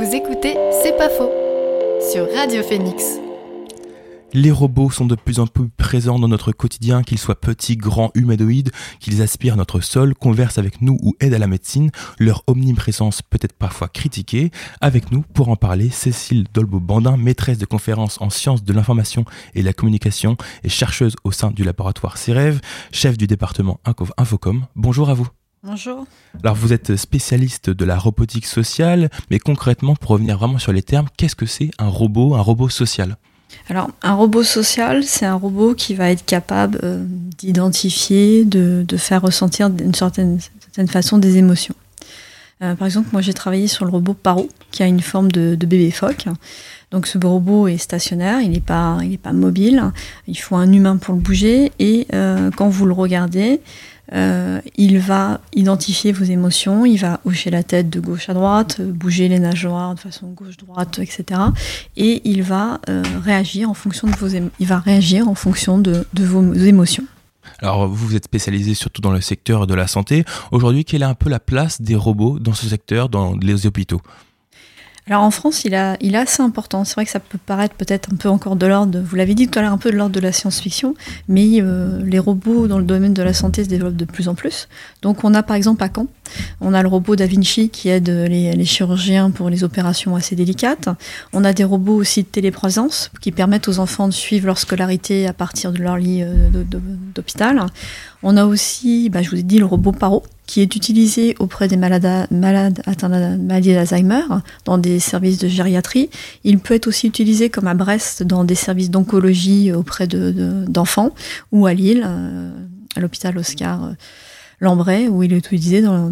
Vous écoutez C'est pas faux sur Radio Phoenix. Les robots sont de plus en plus présents dans notre quotidien, qu'ils soient petits, grands, humanoïdes, qu'ils aspirent notre sol, conversent avec nous ou aident à la médecine. Leur omniprésence peut être parfois critiquée. Avec nous, pour en parler, Cécile Dolbeau-Bandin, maîtresse de conférences en sciences de l'information et la communication et chercheuse au sein du laboratoire CEREV, chef du département Infocom. Bonjour à vous. Bonjour. Alors vous êtes spécialiste de la robotique sociale, mais concrètement, pour revenir vraiment sur les termes, qu'est-ce que c'est un robot, un robot social? Alors, un robot social, c'est un robot qui va être capable euh, d'identifier, de, faire ressentir d'une certaine, façon des émotions. Euh, par exemple, moi j'ai travaillé sur le robot Paro, qui a une forme de, bébé phoque. Donc ce robot est stationnaire, il n'est pas, pas mobile, il faut un humain pour le bouger, et euh, quand vous le regardez, euh, il va identifier vos émotions, il va hocher la tête de gauche à droite, bouger les nageoires de façon gauche-droite, etc. Et il va euh, réagir en fonction de vos, il va réagir en fonction de, de vos émotions. Alors vous vous êtes spécialisé surtout dans le secteur de la santé. Aujourd'hui, quelle est un peu la place des robots dans ce secteur, dans les hôpitaux? Alors en France, il, a, est assez important. C'est vrai que ça peut paraître peut-être un peu encore de l'ordre, vous l'avez dit tout à l'heure, un peu de l'ordre de la science-fiction, mais euh, les robots dans le domaine de la santé se développent de plus en plus. Donc on a par exemple à Caen, on a le robot Da Vinci qui aide les, chirurgiens pour les opérations assez délicates. On a des robots aussi de téléprésence qui permettent aux enfants de suivre leur scolarité à partir de leur lit euh, d'hôpital. On a aussi, bah, je vous ai dit, le robot Paro, qui est utilisé auprès des malades, atteints de maladie d'Alzheimer dans des services de gériatrie. Il peut être aussi utilisé comme à Brest dans des services d'oncologie auprès d'enfants de, ou à Lille, euh, à l'hôpital Oscar. Euh, Lambray, où il est utilisé dans,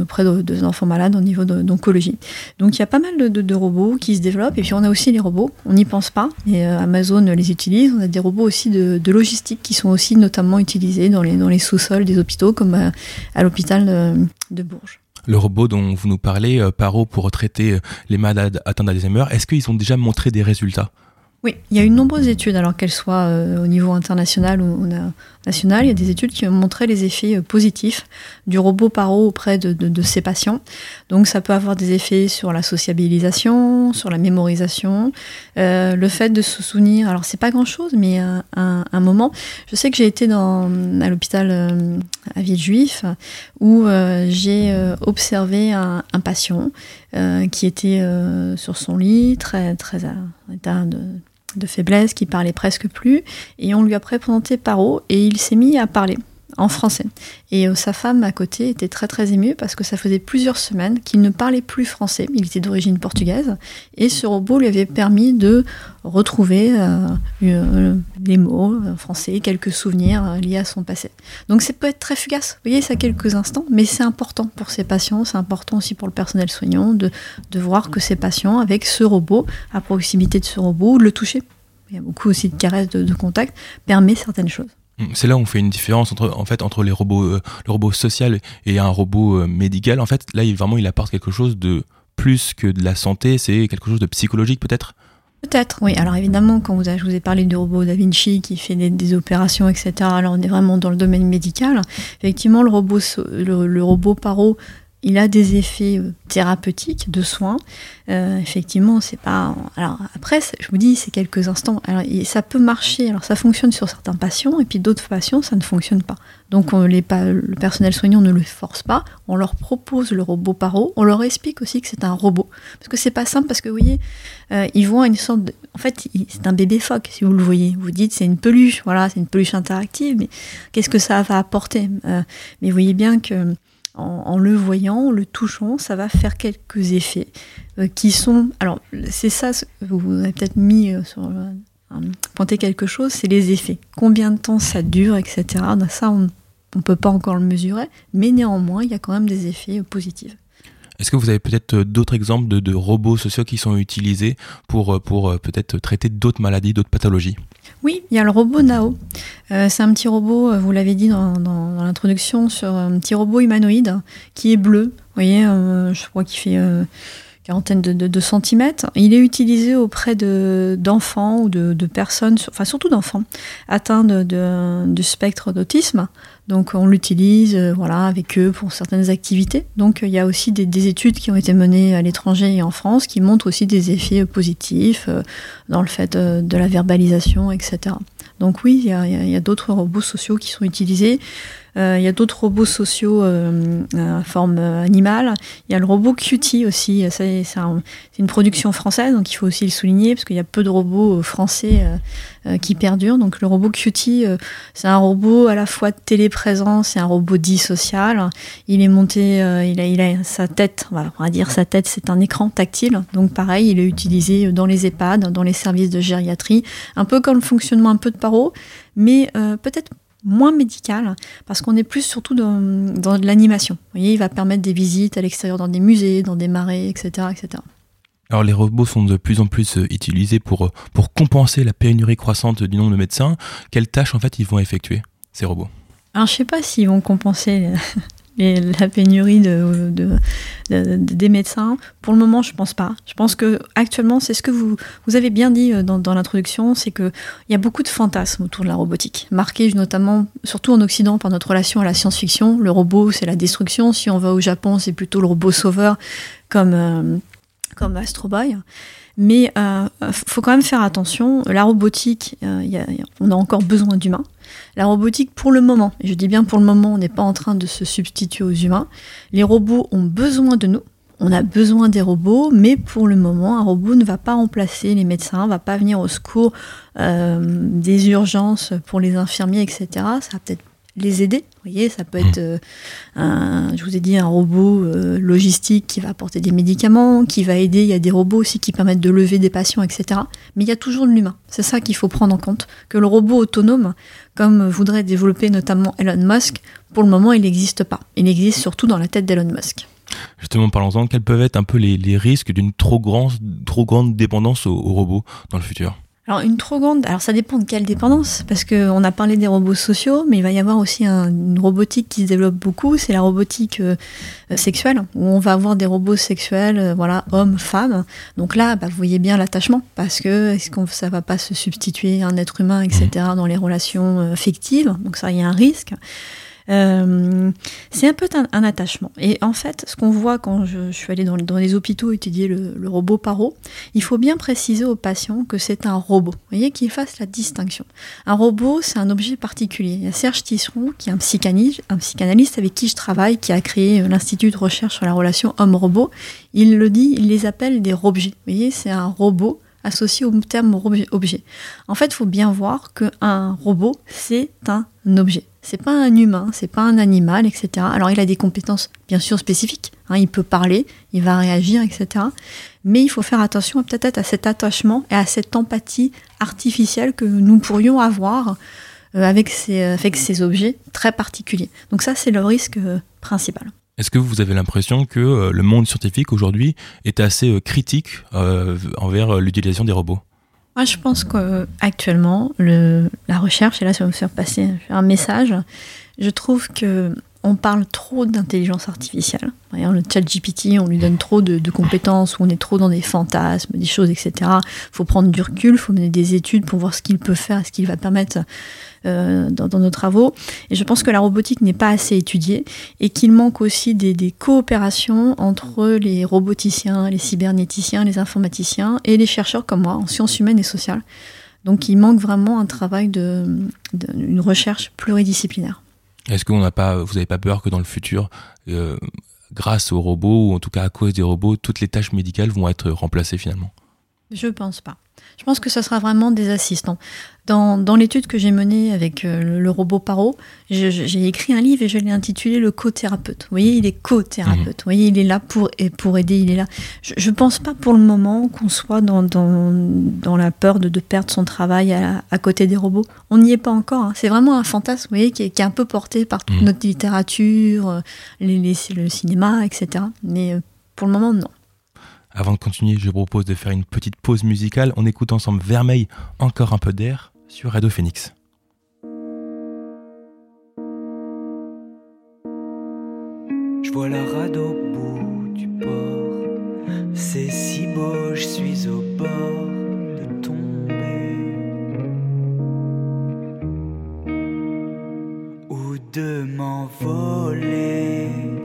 auprès de, enfants malades au niveau d'oncologie. Donc il y a pas mal de, robots qui se développent, et puis on a aussi les robots, on n'y pense pas, et euh, Amazon les utilise. On a des robots aussi de, logistique qui sont aussi notamment utilisés dans les, sous-sols des hôpitaux, comme à, à l'hôpital de, Bourges le robot dont vous nous parlez, euh, Paro, pour traiter euh, les malades atteints d'Alzheimer, est-ce qu'ils ont déjà montré des résultats? Oui, il y a eu de nombreuses études, alors qu'elles soient euh, au niveau international ou national. Il y a des études qui ont montré les effets euh, positifs du robot paro auprès de, ces patients. Donc ça peut avoir des effets sur la sociabilisation, sur la mémorisation, euh, le fait de se souvenir. Alors c'est pas grand-chose, mais un, un, moment. Je sais que j'ai été dans, à l'hôpital à Villejuif où j'ai observé un, un patient qui était sur son lit, très très en état de de faiblesse, qui parlait presque plus, et on lui a présenté Paro, et il s'est mis à parler en français. Et euh, sa femme à côté était très très émue parce que ça faisait plusieurs semaines qu'il ne parlait plus français. Il était d'origine portugaise et ce robot lui avait permis de retrouver euh, euh, les mots français, quelques souvenirs liés à son passé. Donc ça peut être très fugace. Vous voyez, ça quelques instants, mais c'est important pour ces patients, c'est important aussi pour le personnel soignant de, voir que ces patients, avec ce robot, à proximité de ce robot, le toucher, il y a beaucoup aussi de caresses de, de contact, permet certaines choses. Mm, c'est là où on fait une différence entre, en fait, entre les robots, euh, le robot social et un robot euh, médical. En fait, là, il, vraiment, il apporte quelque chose de plus que de la santé. C'est quelque chose de psychologique, peut-être? Peut-être, oui. Alors évidemment, quand je vous ai parlé du robot Da Vinci qui fait des, opérations, etc., alors on est vraiment dans le domaine médical. Effectivement, le robot, le robot Paro il a des effets euh, thérapeutiques de soins. Euh, effectivement, c'est pas. Alors après, je vous dis, c'est quelques instants. Alors, ça peut marcher. Alors ça fonctionne sur certains patients, et puis d'autres patients, ça ne fonctionne pas. Donc on, les, le personnel soignant ne le force pas. On leur propose le robot paro. On leur explique aussi que c'est un robot, parce que c'est pas simple. Parce que vous voyez, euh, ils vont à une sorte. De, en fait, c'est un bébé phoque, si vous le voyez. Vous dites, c'est une peluche. Voilà, c'est une peluche interactive. Mais qu'est-ce que ça va apporter? Mais vous voyez bien que en, le voyant, en le touchant, ça va faire quelques effets euh, qui sont. Alors, c'est ça, vous avez peut-être mis euh, sur. Euh, pointer quelque chose, c'est les effets. Combien de temps ça dure, etc. Ça, on ne peut pas encore le mesurer, mais néanmoins, il y a quand même des effets positifs. Est-ce que vous avez peut-être d'autres exemples de, robots sociaux qui sont utilisés pour, pour peut-être traiter d'autres maladies, d'autres pathologies? Oui, il y a le robot Nao. Euh, c'est un petit robot, euh, vous l'avez dit dans, l'introduction, sur un petit robot humanoïde qui est bleu. Vous voyez, euh, je crois qu'il fait quarantaine de, centimètres. Il est utilisé auprès d'enfants ou de, personnes, enfin surtout d'enfants, atteints du spectre d'autisme. Donc on l'utilise voilà, avec eux pour certaines activités. Donc il y a aussi des, études qui ont été menées à l'étranger et en France qui montrent aussi des effets positifs dans le fait de, la verbalisation, etc. Donc oui, il y a d'autres robots sociaux qui sont utilisés. Euh, il y a d'autres robots sociaux euh, à forme euh, animale. Il y a le robot Cutie aussi. C'est une production française, donc il faut aussi le souligner parce qu'il y a peu de robots français qui perdurent. Donc le robot Cutie, c'est un robot à la fois de téléprésence et un robot dit social. Il est monté, il, a, il a sa tête, on va dire sa tête, c'est un écran tactile. Donc pareil, il est utilisé dans les EHPAD, dans les services de gériatrie, un peu comme le fonctionnement un peu de paro, mais peut-être moins médical, parce qu'on est plus surtout dans, de l'animation. Vous voyez, il va permettre des visites à l'extérieur dans des musées, dans des marais, etc., etc. Alors les robots sont de plus en plus euh, utilisés pour, euh, pour compenser la pénurie croissante du nombre de médecins. Quelles tâches en fait ils vont effectuer, ces robots? Alors je sais pas s'ils vont compenser la pénurie de, des médecins. Pour le moment, je pense pas. Je pense que actuellement, c'est ce que vous, vous avez bien dit euh, dans, l'introduction, c'est qu'il y a beaucoup de fantasmes autour de la robotique, marqués notamment, surtout en Occident, par notre relation à la science-fiction. Le robot, c'est la destruction. Si on va au Japon, c'est plutôt le robot sauveur, comme, euh, comme Astro Boy. Mais il euh, faut quand même faire attention. La robotique, on a encore besoin d'humains. La robotique, pour le moment, et je dis bien pour le moment, on n'est pas en train de se substituer aux humains. Les robots ont besoin de nous. On a besoin des robots, mais pour le moment, un robot ne va pas remplacer les médecins, va pas venir au secours euh, des urgences pour les infirmiers, etc. Ça va peut-être les aider. Vous voyez, ça peut être, euh, un, je vous ai dit, un robot euh, logistique qui va apporter des médicaments, qui va aider. Il y a des robots aussi qui permettent de lever des patients, etc. Mais il y a toujours de l'humain. C'est ça qu'il faut prendre en compte. Que le robot autonome, comme voudrait développer notamment Elon Musk, pour le moment, il n'existe pas. Il existe surtout dans la tête d'Elon Musk. Justement, parlons-en, quels peuvent être un peu les, risques d'une trop, trop grande dépendance aux robots dans le futur? Alors une trop grande, alors ça dépend de quelle dépendance, parce qu'on a parlé des robots sociaux, mais il va y avoir aussi une robotique qui se développe beaucoup, c'est la robotique euh, euh, sexuelle, où on va avoir des robots sexuels, euh, voilà, hommes, femmes. Donc là, bah, vous voyez bien l'attachement, parce que est-ce qu'on ça va pas se substituer à un être humain, etc. Mmh. dans les relations affectives, donc ça il y a un risque. Euh, c'est un peu un, attachement. Et en fait, ce qu'on voit quand je, suis allée dans, les hôpitaux étudier le, robot paro, il faut bien préciser aux patients que c'est un robot. Vous voyez, qu'il fasse la distinction. Un robot, c'est un objet particulier. Il y a Serge Tisseron, qui est un psychanalyste, avec qui je travaille, qui a créé euh, l'Institut de recherche sur la relation homme-robot. Il le dit, il les appelle des robjets. Vous voyez, c'est un robot associé au terme objet. En fait, il faut bien voir qu'un robot, c'est un objet. C'est pas un humain, c'est pas un animal, etc. Alors il a des compétences bien sûr spécifiques. Hein, il peut parler, il va réagir, etc. Mais il faut faire attention peut-être à cet attachement et à cette empathie artificielle que nous pourrions avoir euh, avec, ces, avec ces objets très particuliers. Donc ça, c'est le risque euh, principal. Est-ce que vous avez l'impression que euh, le monde scientifique aujourd'hui est assez critique envers l'utilisation des robots? Moi, je pense qu'actuellement, la recherche, et là, ça va me faire passer un message, je trouve que on parle trop d'intelligence artificielle. Le chat GPT, on lui donne trop de, compétences, on est trop dans des fantasmes, des choses, etc. Il faut prendre du recul, il faut mener des études pour voir ce qu'il peut faire, ce qu'il va permettre euh, dans, nos travaux. Et je pense que la robotique n'est pas assez étudiée et qu'il manque aussi des, coopérations entre les roboticiens, les cybernéticiens, les informaticiens et les chercheurs comme moi en sciences humaines et sociales. Donc il manque vraiment un travail de, une recherche pluridisciplinaire. Est-ce que vous n'avez pas peur que dans le futur, euh, grâce aux robots, ou en tout cas à cause des robots, toutes les tâches médicales vont être remplacées finalement? Je pense pas. Je pense que ce sera vraiment des assistants. Dans, dans l'étude que j'ai menée avec euh, le, robot Paro, j'ai écrit un livre et je l'ai intitulé Le co-thérapeute. Vous voyez, il est co-thérapeute. Mmh. Vous voyez, il est là pour, pour aider, il est là. Je ne pense pas pour le moment qu'on soit dans, dans, dans, la peur de, de perdre son travail à, à côté des robots. On n'y est pas encore. Hein. C'est vraiment un fantasme, vous voyez, qui est, qui est un peu porté par toute mmh. notre littérature, euh, les, le cinéma, etc. Mais euh, pour le moment, non. Avant de continuer, je propose de faire une petite pause musicale. On écoute ensemble Vermeil, encore un peu d'air, sur Radio Phoenix. Je vois la rade au bout du port. C'est si beau, je suis au bord de tomber. Ou de cette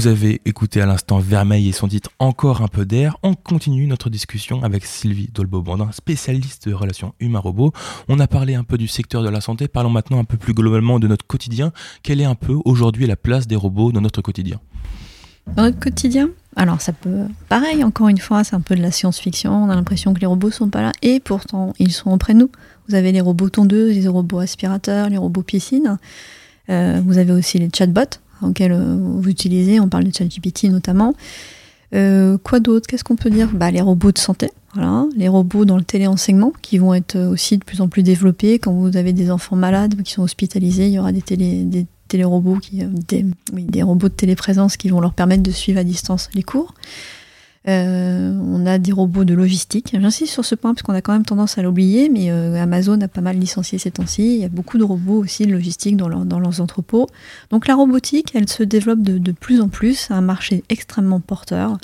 Vous avez écouté à l'instant Vermeil et son titre Encore un peu d'air. On continue notre discussion avec Sylvie Dolbeau-Bandin, spécialiste de relations humain-robot. On a parlé un peu du secteur de la santé. Parlons maintenant un peu plus globalement de notre quotidien. Quelle est un peu aujourd'hui la place des robots dans notre quotidien? Dans notre quotidien? Alors, ça peut. Pareil, encore une fois, c'est un peu de la science-fiction. On a l'impression que les robots sont pas là. Et pourtant, ils sont auprès de nous. Vous avez les robots tondeuses, les robots aspirateurs, les robots piscines. Euh, vous avez aussi les chatbots, auxquels euh, vous utilisez. On parle de ChatGPT notamment. Euh, quoi d'autre? Qu'est-ce qu'on peut dire? Bah, Les robots de santé. Voilà, les robots dans le téléenseignement qui vont être aussi de plus en plus développés. Quand vous avez des enfants malades qui sont hospitalisés, il y aura des, télé, des télérobots, euh, des robots de téléprésence qui vont leur permettre de suivre à distance les cours. Euh, on a des robots de logistique. J'insiste sur ce point parce qu'on a quand même tendance à l'oublier, mais euh, Amazon a pas mal licencié ces temps-ci. Il y a beaucoup de robots aussi de logistique dans, leur- dans leurs entrepôts. Donc la robotique, elle se développe de, de plus en plus. C'est un marché extrêmement porteur.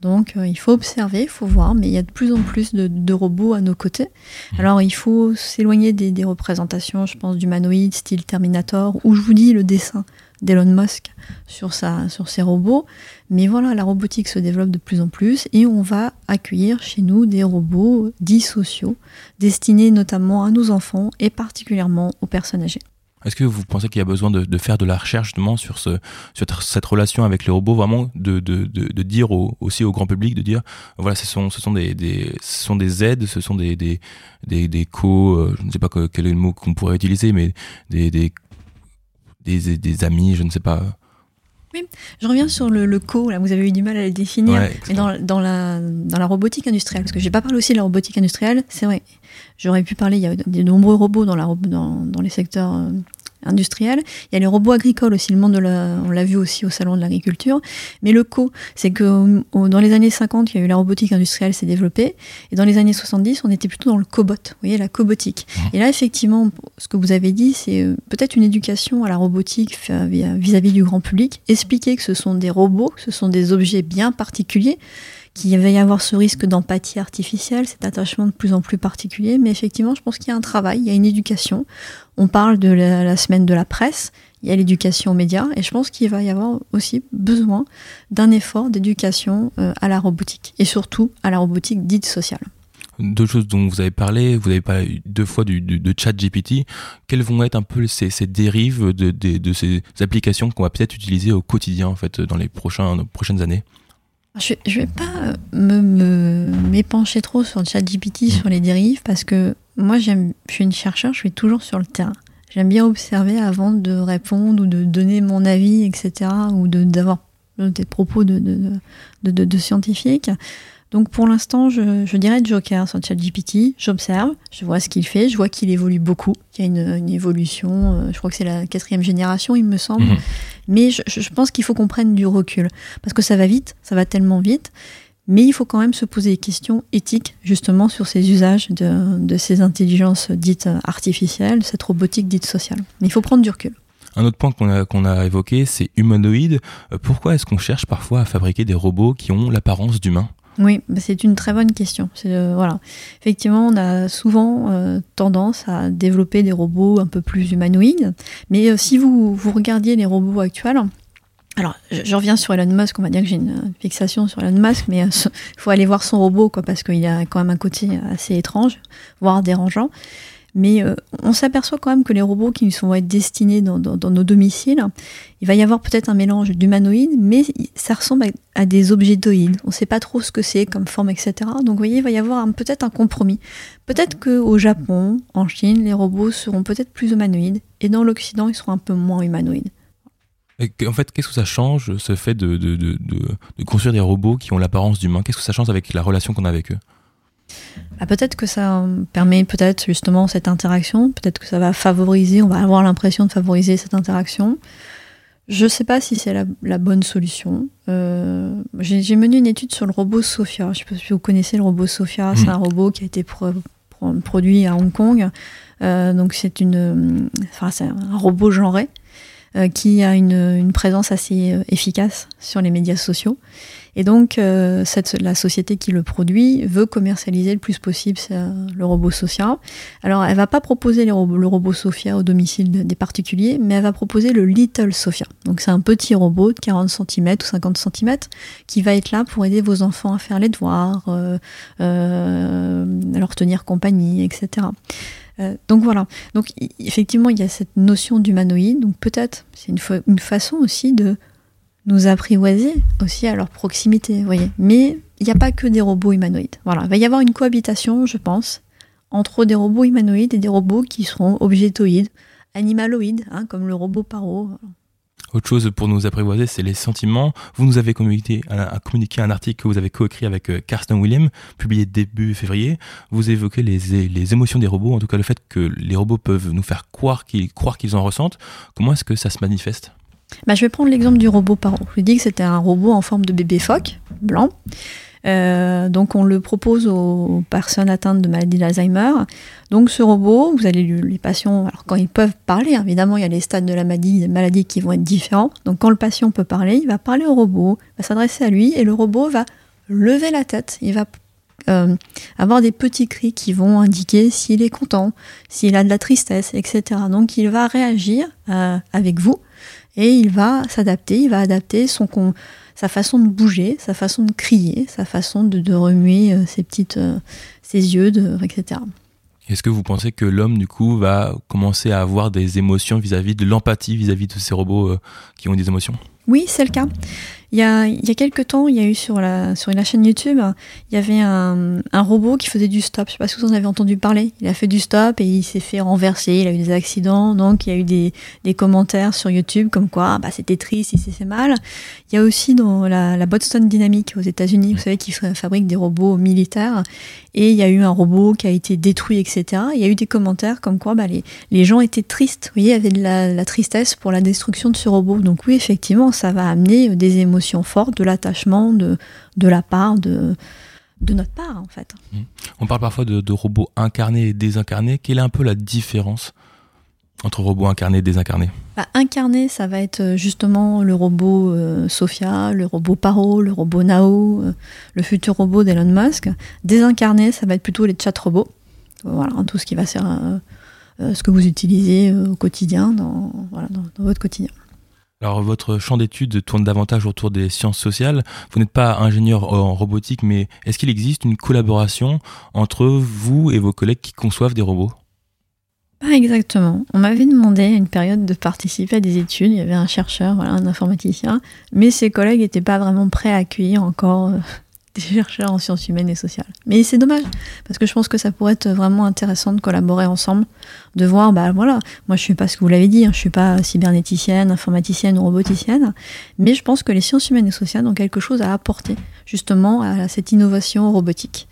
Donc euh, il faut observer, il faut voir, mais il y a de plus en plus de, de robots à nos côtés. Alors il faut s'éloigner des, des représentations, je pense, d'humanoïdes, style Terminator, où je vous dis le dessin d'Elon Musk sur, sa, sur ses robots. Mais voilà, la robotique se développe de plus en plus et on va accueillir chez nous des robots dits sociaux, destinés notamment à nos enfants et particulièrement aux personnes âgées. Est-ce que vous pensez qu'il y a besoin de, faire de la recherche justement sur, ce, sur cette relation avec les robots, vraiment de, de, de, dire au- aussi au grand public, de dire voilà, ce sont, ce sont, des, des, ce sont des aides, ce sont des, des, des, des co, euh, je ne sais pas que- quel est le mot qu'on pourrait utiliser, mais des, des, des, des amis, je ne sais pas. Je reviens sur le, le co, là, vous avez eu du mal à le définir. Ouais, Mais dans, dans, la, dans la robotique industrielle, parce que j'ai pas parlé aussi de la robotique industrielle, c'est vrai. J'aurais pu parler, il y a de, de nombreux robots dans, la, dans, dans les secteurs industriels. Il y a les robots agricoles aussi, le monde de la, on l'a vu aussi au salon de l'agriculture. Mais le co, c'est que dans les années 50, il y a eu la robotique industrielle s'est développée, et dans les années 70, on était plutôt dans le cobot, vous voyez, la cobotique. Mmh. Et là, effectivement, ce que vous avez dit, c'est euh, peut-être une éducation à la robotique vis-à-vis du grand public, expliquer que ce sont des robots, que ce sont des objets bien particuliers, qu'il va y avoir ce risque d'empathie artificielle, cet attachement de plus en plus particulier. Mais effectivement, je pense qu'il y a un travail, il y a une éducation. On parle de la, semaine de la presse, il y a l'éducation aux médias, et je pense qu'il va y avoir aussi besoin d'un effort d'éducation euh, à la robotique, et surtout à la robotique dite sociale. Deux choses dont vous avez parlé, vous avez parlé deux fois du, de chat GPT. Quelles vont être un peu ces, dérives de, de, de, ces applications qu'on va peut-être utiliser au quotidien en fait dans les prochaines années? Je ne vais pas me, m'épancher trop sur le chat GPT, sur les dérives, parce que moi, j'aime, je suis une chercheure, je suis toujours sur le terrain. J'aime bien observer avant de répondre ou de donner mon avis, etc., ou de, d'avoir des propos de, de, de, de scientifiques. Donc pour l'instant, je, dirais Joker sur ChatGPT. J'observe, je vois ce qu'il fait, je vois qu'il évolue beaucoup, qu'il y a une, évolution. Euh, je crois que c'est la quatrième génération, il me semble. Mhm. Mais je, pense qu'il faut qu'on prenne du recul parce que ça va vite, ça va tellement vite. Mais il faut quand même se poser des questions éthiques justement sur ces usages de, ces intelligences dites artificielles, cette robotique dite sociale. Mais il faut prendre du recul. Un autre point qu'on a, qu'on a évoqué, c'est humanoïde. Euh, pourquoi est-ce qu'on cherche parfois à fabriquer des robots qui ont l'apparence d'humains? Oui, bah, c'est une très bonne question. Euh, voilà. Effectivement, on a souvent euh, tendance à développer des robots un peu plus humanoïdes, mais euh, si vous, vous regardiez les robots actuels, alors je, reviens sur Elon Musk, on va dire que j'ai une fixation sur Elon Musk, mais il faut aller voir son robot, quoi, parce qu'il a quand même un côté assez étrange, voire dérangeant. Mais euh, on s'aperçoit quand même que les robots qui sont être destinés dans, nos domiciles, il va y avoir peut-être un mélange d'humanoïdes, mais ça ressemble à, des objetoïdes. On ne sait pas trop ce que c'est comme forme, etc. Donc vous voyez, il va y avoir peut-être un compromis. Peut-être qu'au Japon, en Chine, les robots seront peut-être plus humanoïdes, et dans l'Occident, ils seront un peu moins humanoïdes. en fait, qu'est-ce que ça change, ce fait de, de construire des robots qui ont l'apparence d'humains? Qu'est-ce que ça change avec la relation qu'on a avec eux? Bah, peut-être que ça permet peut-être justement cette interaction, peut-être que ça va favoriser, on va avoir l'impression de favoriser cette interaction. Je ne sais pas si c'est la, bonne solution. Euh, j'ai mené une étude sur le robot Sophia. Je ne sais pas si vous connaissez le robot Sophia. C'est mm. un robot qui a été produit à Hong Kong. Euh, donc c'est une, enfin c'est un robot genré euh, qui a une, une, présence assez efficace sur les médias sociaux. Et donc, euh, cette, la société qui le produit veut commercialiser le plus possible le robot Sophia. Alors, elle va pas proposer le robot Sophia au domicile des particuliers, mais elle va proposer le Little Sophia. Donc, c'est un petit robot de 40 cm ou 50 cm qui va être là pour aider vos enfants à faire les devoirs, euh, euh, à leur tenir compagnie, etc. Euh, donc voilà. Donc effectivement, il y a cette notion d'humanoïde. Donc peut-être c'est une, une façon aussi de nous apprivoiser aussi à leur proximité, voyez. Mais il n'y a pas que des robots humanoïdes. Voilà, il va y avoir une cohabitation, je pense, entre des robots humanoïdes et des robots qui seront objetoïdes, animaloïdes, hein, comme le robot Paro. Autre chose pour nous apprivoiser, c'est les sentiments. Vous nous avez communiqué un, article que vous avez coécrit avec euh, Karsten William, publié début février. Vous évoquez les, les, émotions des robots, en tout cas le fait que les robots peuvent nous faire croire qu'ils croire qu'ils en ressentent. Comment est-ce que ça se manifeste? Bah, je vais prendre l'exemple du robot Paro. Je dis que c'était un robot en forme de bébé phoque, blanc. Euh, donc on le propose aux personnes atteintes de maladie d'Alzheimer. Donc ce robot, vous allez les patients, alors quand ils peuvent parler, évidemment il y a les stades de la maladie, maladie qui vont être différents. Donc quand le patient peut parler, il va parler au robot, va s'adresser à lui et le robot va lever la tête, il va euh, avoir des petits cris qui vont indiquer s'il est content, s'il a de la tristesse, etc. Donc il va réagir euh, avec vous et il va s'adapter, il va adapter son, sa façon de bouger, sa façon de crier, sa façon de, remuer euh, ses petites, euh, ses yeux, de, etc. Est-ce que vous pensez que l'homme, du coup, va commencer à avoir des émotions vis-à-vis de l'empathie vis-à-vis de ces robots euh, qui ont des émotions? Oui, c'est le cas. Il y a, il y a quelques temps, il y a eu sur la, sur la chaîne YouTube, il y avait un, un robot qui faisait du stop. Je sais pas si vous en avez entendu parler. Il a fait du stop et il s'est fait renverser, il a eu des accidents. Donc il y a eu des, des commentaires sur YouTube comme quoi bah, c'était triste, il s'est fait mal. Il y a aussi dans la, la Boston Dynamics aux États-Unis, vous savez, qui fabrique des robots militaires. Et il y a eu un robot qui a été détruit, etc. Il y a eu des commentaires comme quoi bah, les, les gens étaient tristes. Vous voyez, il y avait de la, la tristesse pour la destruction de ce robot. Donc oui, effectivement, ça va amener des émotions fortes, de l'attachement de, de la part de, de notre part, en fait. On parle parfois de, de robots incarnés et désincarnés. Quelle est un peu la différence entre robots incarnés et désincarnés? Bah, incarné, ça va être euh, justement le robot euh, Sophia, le robot Paro, le robot Nao, euh, le futur robot d'Elon Musk. Désincarné, ça va être plutôt les chat robots. Voilà, tout ce qui va ser- euh, ce que vous utilisez au quotidien, dans, voilà, dans, dans votre quotidien. Alors, votre champ d'études tourne davantage autour des sciences sociales. Vous n'êtes pas ingénieur en robotique, mais est-ce qu'il existe une collaboration entre vous et vos collègues qui conçoivent des robots? Pas exactement. On m'avait demandé à une période de participer à des études. Il y avait un chercheur, voilà, un informaticien, mais ses collègues n'étaient pas vraiment prêts à accueillir encore euh, des chercheurs en sciences humaines et sociales. Mais c'est dommage, parce que je pense que ça pourrait être vraiment intéressant de collaborer ensemble, de voir, bah voilà, moi je suis pas ce que vous l'avez dit, hein, je suis pas cybernéticienne, informaticienne ou roboticienne, mais je pense que les sciences humaines et sociales ont quelque chose à apporter justement à cette innovation robotique.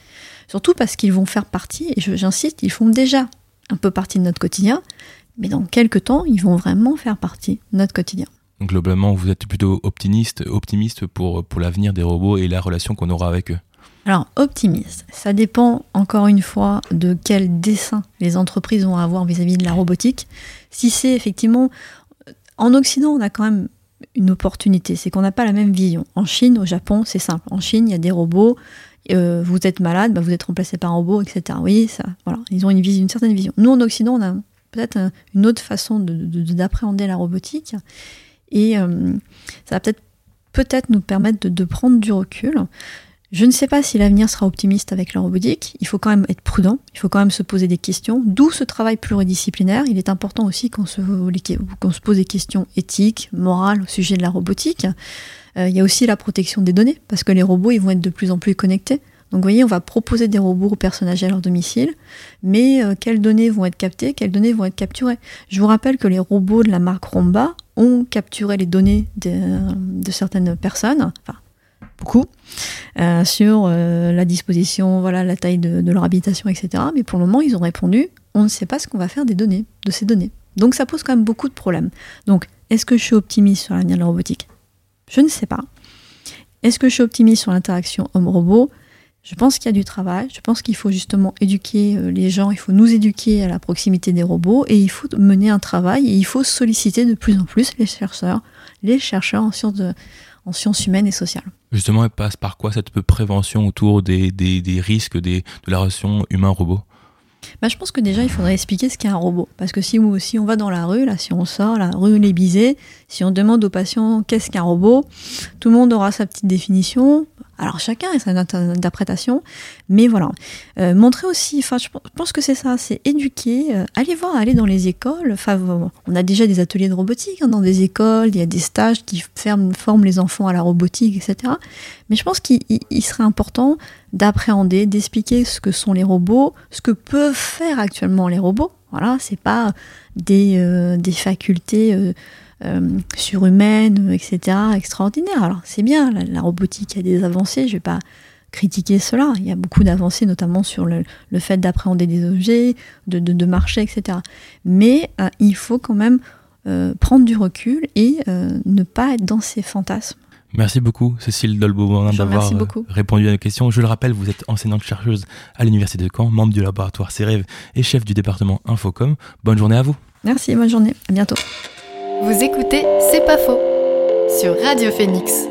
Surtout parce qu'ils vont faire partie, et j'insiste, ils font déjà un peu partie de notre quotidien, mais dans quelques temps, ils vont vraiment faire partie de notre quotidien. Globalement, vous êtes plutôt optimiste, pour, pour l'avenir des robots et la relation qu'on aura avec eux. Alors, optimiste, ça dépend encore une fois de quel dessin les entreprises vont avoir vis-à-vis de la robotique. Si c'est effectivement... En Occident, on a quand même une opportunité, c'est qu'on n'a pas la même vision. En Chine, au Japon, c'est simple. En Chine, il y a des robots, euh, vous êtes malade, bah, vous êtes remplacé par un robot, etc. Vous voyez, ça, voilà, ils ont une, vision, une certaine vision. Nous, en Occident, on a peut-être un- une autre façon de- de- de- d'appréhender la robotique. Et euh, ça va peut-être peut-être nous permettre de, de prendre du recul. Je ne sais pas si l'avenir sera optimiste avec la robotique. Il faut quand même être prudent. Il faut quand même se poser des questions. D'où ce travail pluridisciplinaire. Il est important aussi qu'on se, se pose des questions éthiques, morales au sujet de la robotique. Euh, il y a aussi la protection des données, parce que les robots, ils vont être de plus en plus connectés. Donc vous voyez, on va proposer des robots aux personnes à leur domicile, mais euh, quelles données vont être captées, quelles données vont être capturées? Je vous rappelle que les robots de la marque Romba ont capturé les données de, certaines personnes, enfin beaucoup, euh, sur euh, la disposition, voilà, la taille de, de leur habitation, etc. Mais pour le moment, ils ont répondu, on ne sait pas ce qu'on va faire des données, de ces données. Donc ça pose quand même beaucoup de problèmes. Donc, est-ce que je suis optimiste sur l'avenir de la robotique? Je ne sais pas. Est-ce que je suis optimiste sur l'interaction homme-robot? Je pense qu'il y a du travail. Je pense qu'il faut justement éduquer euh, les gens. Il faut nous éduquer à la proximité des robots et il faut mener un travail et il faut solliciter de plus en plus les chercheurs, les chercheurs en sciences, de- en sciences humaines et sociales. Justement, elle passe par quoi cette prévention autour des, des, des risques des, de la relation humain-robot? Bah, je pense que déjà, il faudrait expliquer ce qu'est un robot. Parce que si, si on va dans la rue, là, si on sort, la rue Lébizé, si on demande aux patients qu'est-ce qu'un robot, tout le monde aura sa petite définition. Alors chacun a sa note interprétation, mais voilà. Euh, montrer aussi, enfin, je pense que c'est ça, c'est éduquer, euh, aller voir, aller dans les écoles. On a déjà des ateliers de robotique hein, dans des écoles, il y a des stages qui ferment, forment les enfants à la robotique, etc. Mais je pense qu'il il serait important d'appréhender, d'expliquer ce que sont les robots, ce que peuvent faire actuellement les robots. Voilà, c'est pas des, euh, des facultés euh, euh, surhumaines, etc., extraordinaires. Alors c'est bien, la, la, robotique a des avancées, je vais pas critiquer cela. Il y a beaucoup d'avancées, notamment sur le, le fait d'appréhender des objets, de, de, de, marcher, etc. Mais euh, il faut quand même euh, prendre du recul et euh, ne pas être dans ces fantasmes. Merci beaucoup, Cécile Dolbeau, d'avoir euh, répondu à nos questions. Je le rappelle, vous êtes enseignante-chercheuse à l'Université de Caen, membre du laboratoire CEREV et chef du département Infocom. Bonne journée à vous. Merci, bonne journée. À bientôt. Vous écoutez C'est pas faux sur Radio Phoenix.